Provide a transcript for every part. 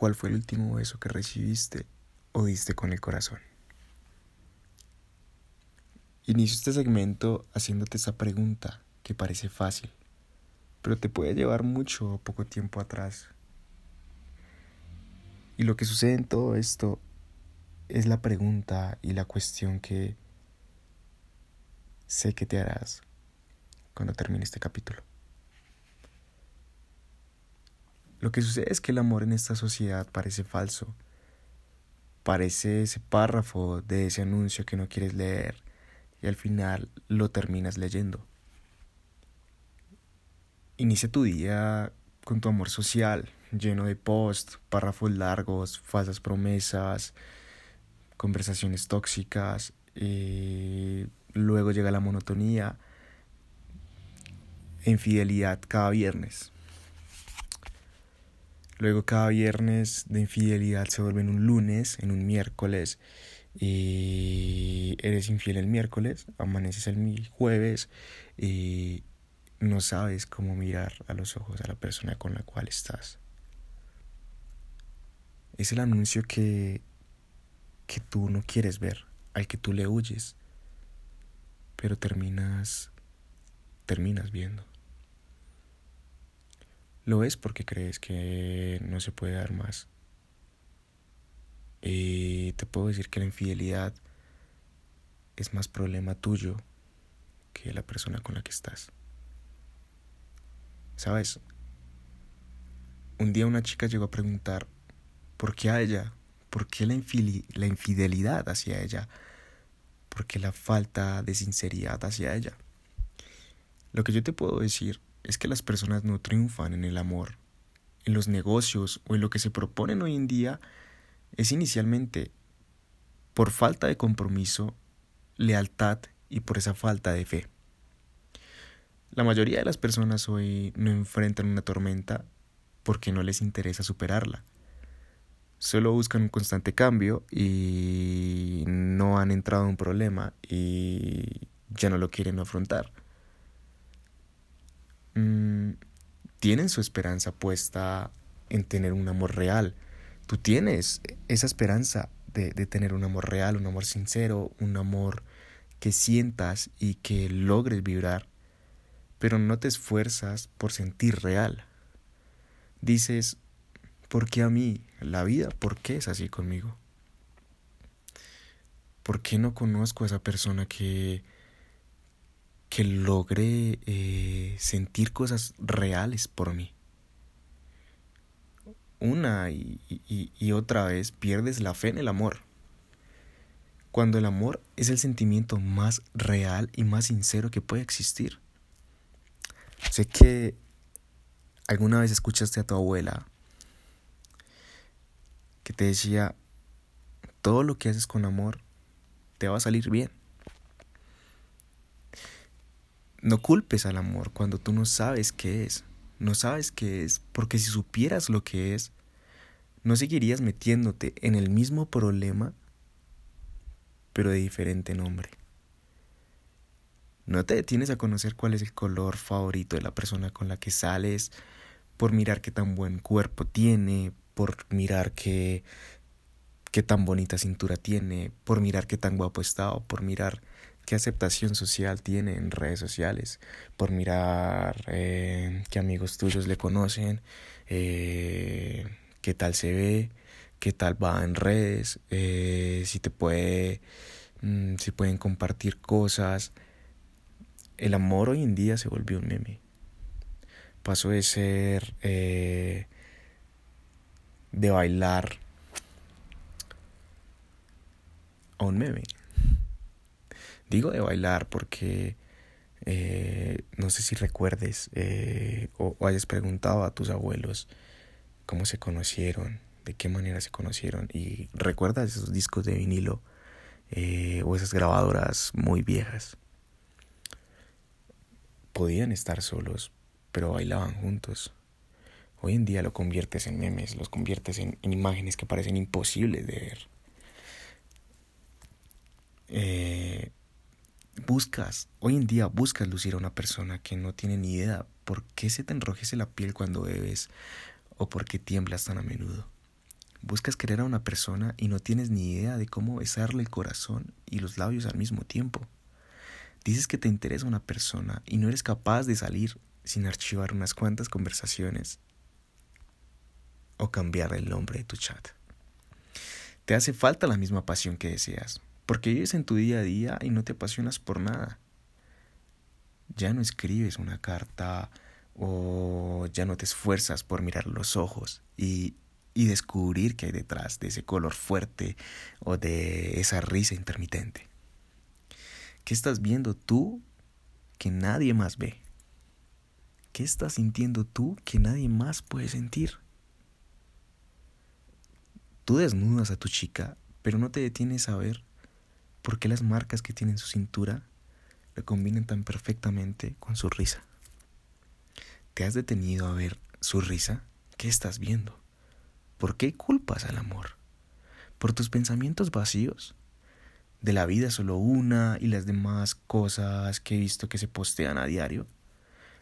¿Cuál fue el último beso que recibiste o diste con el corazón? Inicio este segmento haciéndote esa pregunta que parece fácil, pero te puede llevar mucho o poco tiempo atrás. Y lo que sucede en todo esto es la pregunta y la cuestión que sé que te harás cuando termine este capítulo. Lo que sucede es que el amor en esta sociedad parece falso. Parece ese párrafo de ese anuncio que no quieres leer y al final lo terminas leyendo. Inicia tu día con tu amor social, lleno de posts, párrafos largos, falsas promesas, conversaciones tóxicas, y luego llega la monotonía, infidelidad cada viernes. Luego cada viernes de infidelidad se vuelve en un lunes, en un miércoles. Y eres infiel el miércoles, amaneces el jueves y no sabes cómo mirar a los ojos a la persona con la cual estás. Es el anuncio que, que tú no quieres ver, al que tú le huyes, pero terminas, terminas viendo. Lo es porque crees que no se puede dar más. Y te puedo decir que la infidelidad es más problema tuyo que la persona con la que estás. ¿Sabes? Un día una chica llegó a preguntar por qué a ella, por qué la, la infidelidad hacia ella, por qué la falta de sinceridad hacia ella. Lo que yo te puedo decir es que las personas no triunfan en el amor, en los negocios o en lo que se proponen hoy en día es inicialmente por falta de compromiso, lealtad y por esa falta de fe. La mayoría de las personas hoy no enfrentan una tormenta porque no les interesa superarla. Solo buscan un constante cambio y no han entrado en un problema y ya no lo quieren afrontar. Mm, tienen su esperanza puesta en tener un amor real. Tú tienes esa esperanza de, de tener un amor real, un amor sincero, un amor que sientas y que logres vibrar, pero no te esfuerzas por sentir real. Dices, ¿por qué a mí? La vida, ¿por qué es así conmigo? ¿Por qué no conozco a esa persona que que logre eh, sentir cosas reales por mí. Una y, y otra vez pierdes la fe en el amor. Cuando el amor es el sentimiento más real y más sincero que puede existir. Sé que alguna vez escuchaste a tu abuela que te decía, todo lo que haces con amor te va a salir bien. No culpes al amor cuando tú no sabes qué es. No sabes qué es, porque si supieras lo que es, no seguirías metiéndote en el mismo problema, pero de diferente nombre. No te detienes a conocer cuál es el color favorito de la persona con la que sales, por mirar qué tan buen cuerpo tiene, por mirar qué, qué tan bonita cintura tiene, por mirar qué tan guapo está o por mirar qué aceptación social tiene en redes sociales, por mirar eh, qué amigos tuyos le conocen, eh, qué tal se ve, qué tal va en redes, eh, si te puede, mm, si pueden compartir cosas. El amor hoy en día se volvió un meme. Pasó de ser de bailar a un meme. Digo de bailar porque eh, no sé si recuerdes eh, o, hayas preguntado a tus abuelos cómo se conocieron, de qué manera se conocieron y recuerdas esos discos de vinilo eh, o esas grabadoras muy viejas. Podían estar solos, pero bailaban juntos. Hoy en día lo conviertes en memes, los conviertes en, en imágenes que parecen imposibles de ver. Eh, buscas, hoy en día buscas lucir a una persona que no tiene ni idea por qué se te enrojece la piel cuando bebes o por qué tiemblas tan a menudo. Buscas querer a una persona y no tienes ni idea de cómo besarle el corazón y los labios al mismo tiempo. Dices que te interesa una persona y no eres capaz de salir sin archivar unas cuantas conversaciones o cambiar el nombre de tu chat. Te hace falta la misma pasión que deseas, porque vives en tu día a día y no te apasionas por nada. Ya no escribes una carta o ya no te esfuerzas por mirar los ojos y, y descubrir qué hay detrás de ese color fuerte o de esa risa intermitente. ¿Qué estás viendo tú que nadie más ve? ¿Qué estás sintiendo tú que nadie más puede sentir? Tú desnudas a tu chica, pero no te detienes a ver por qué las marcas que tiene en su cintura le combinan tan perfectamente con su risa. ¿Te has detenido a ver su risa? ¿Qué estás viendo? ¿Por qué culpas al amor? ¿Por tus pensamientos vacíos? ¿De la vida solo una y las demás cosas que he visto que se postean a diario?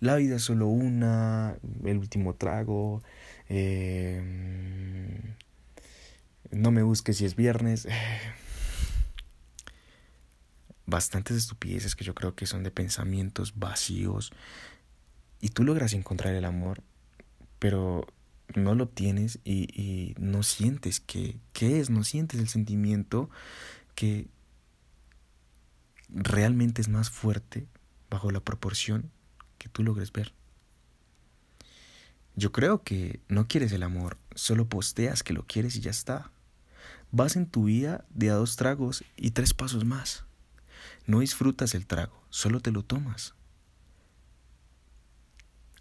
La vida solo una, el último trago, eh, no me busques si es viernes. Bastantes estupideces que yo creo que son de pensamientos vacíos. Y tú logras encontrar el amor, pero no lo obtienes y, y no sientes que, ¿qué es? No sientes el sentimiento que realmente es más fuerte bajo la proporción que tú logres ver. Yo creo que no quieres el amor, solo posteas que lo quieres y ya está. Vas en tu vida de a dos tragos y tres pasos más. No disfrutas el trago, solo te lo tomas.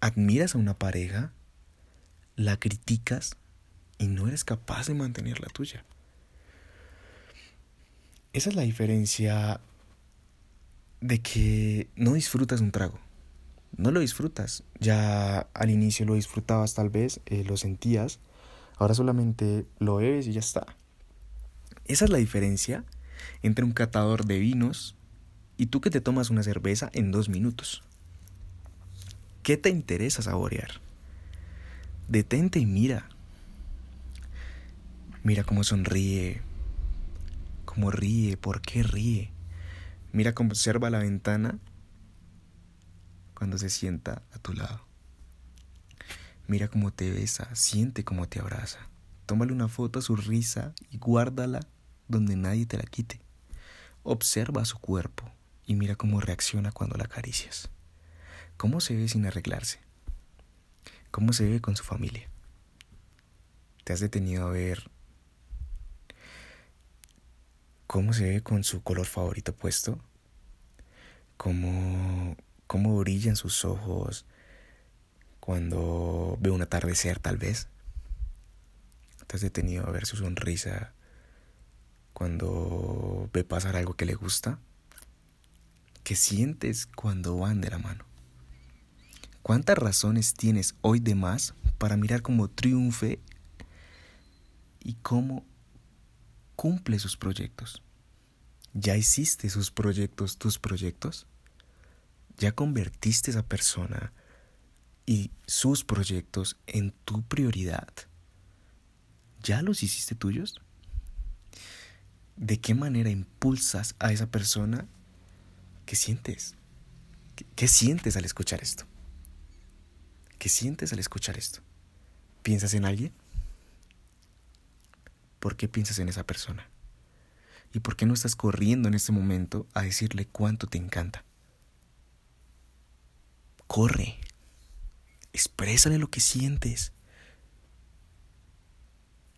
Admiras a una pareja, la criticas y no eres capaz de mantener la tuya. Esa es la diferencia de que no disfrutas un trago. No lo disfrutas. Ya al inicio lo disfrutabas tal vez, eh, lo sentías. Ahora solamente lo bebes y ya está. Esa es la diferencia entre un catador de vinos y tú que te tomas una cerveza en dos minutos. ¿Qué te interesa saborear? Detente y mira. Mira cómo sonríe, cómo ríe, por qué ríe. Mira cómo observa la ventana cuando se sienta a tu lado. Mira cómo te besa, siente cómo te abraza. Tómale una foto a su risa y guárdala donde nadie te la quite. Observa su cuerpo y mira cómo reacciona cuando la acaricias. ¿Cómo se ve sin arreglarse? ¿Cómo se ve con su familia? ¿Te has detenido a ver cómo se ve con su color favorito puesto? ¿Cómo, cómo brillan sus ojos cuando ve un atardecer tal vez? ¿Te has detenido a ver su sonrisa cuando ve pasar algo que le gusta? ¿Qué sientes cuando van de la mano? ¿Cuántas razones tienes hoy de más para mirar cómo triunfe y cómo cumple sus proyectos? ¿Ya hiciste sus proyectos tus proyectos? ¿Ya convertiste a esa persona y sus proyectos en tu prioridad? ¿Ya los hiciste tuyos? ¿De qué manera impulsas a esa persona? ¿Qué sientes? ¿Qué, sientes al escuchar esto? ¿Qué sientes al escuchar esto? ¿Piensas en alguien? ¿Por qué piensas en esa persona? ¿Y por qué no estás corriendo en este momento a decirle cuánto te encanta? Corre. Exprésale lo que sientes.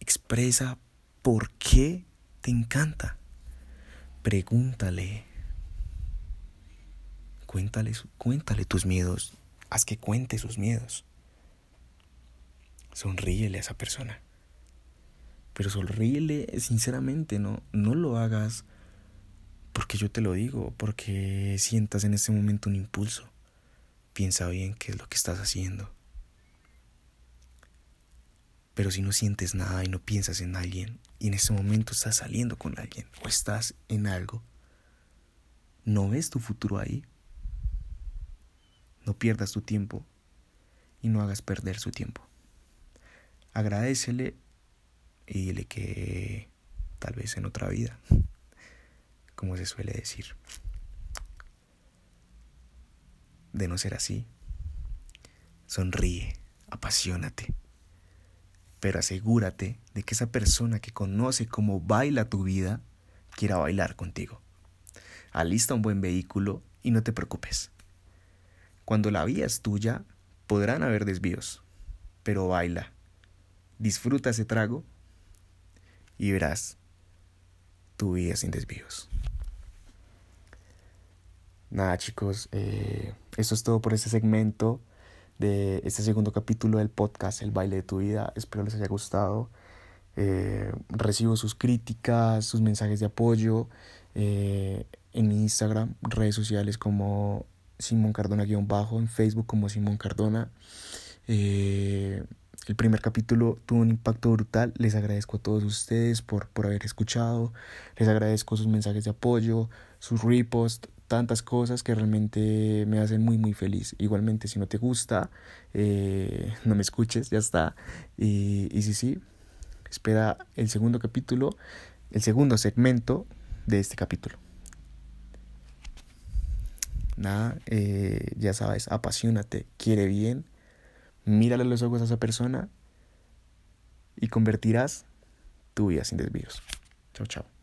Expresa por qué te encanta. Pregúntale. Cuéntale, cuéntale tus miedos. Haz que cuente sus miedos. Sonríele a esa persona. Pero sonríele sinceramente, no, no lo hagas porque yo te lo digo, porque sientas en ese momento un impulso. Piensa bien qué es lo que estás haciendo. Pero si no sientes nada y no piensas en alguien y en ese momento estás saliendo con alguien o estás en algo, no ves tu futuro ahí. No pierdas tu tiempo y no hagas perder su tiempo. Agradecele y dile que tal vez en otra vida, como se suele decir. De no ser así, sonríe, apasionate, pero asegúrate de que esa persona que conoce cómo baila tu vida quiera bailar contigo. Alista un buen vehículo y no te preocupes. Cuando la vía es tuya, podrán haber desvíos, pero baila. Disfruta ese trago y verás tu vida sin desvíos. Nada chicos, eh, eso es todo por este segmento de este segundo capítulo del podcast El baile de tu vida. Espero les haya gustado. Eh, recibo sus críticas, sus mensajes de apoyo eh, en mi Instagram, redes sociales como Simón Cardona-bajo, en Facebook como Simón Cardona. Eh, el primer capítulo tuvo un impacto brutal. Les agradezco a todos ustedes por, por haber escuchado. Les agradezco sus mensajes de apoyo, sus reposts, tantas cosas que realmente me hacen muy muy feliz. Igualmente si no te gusta, eh, no me escuches, ya está. Y, y sí, sí, espera el segundo capítulo, el segundo segmento de este capítulo nada, eh, ya sabes, apasionate, quiere bien, mírale los ojos a esa persona y convertirás tu vida sin desvíos. Chao, chao.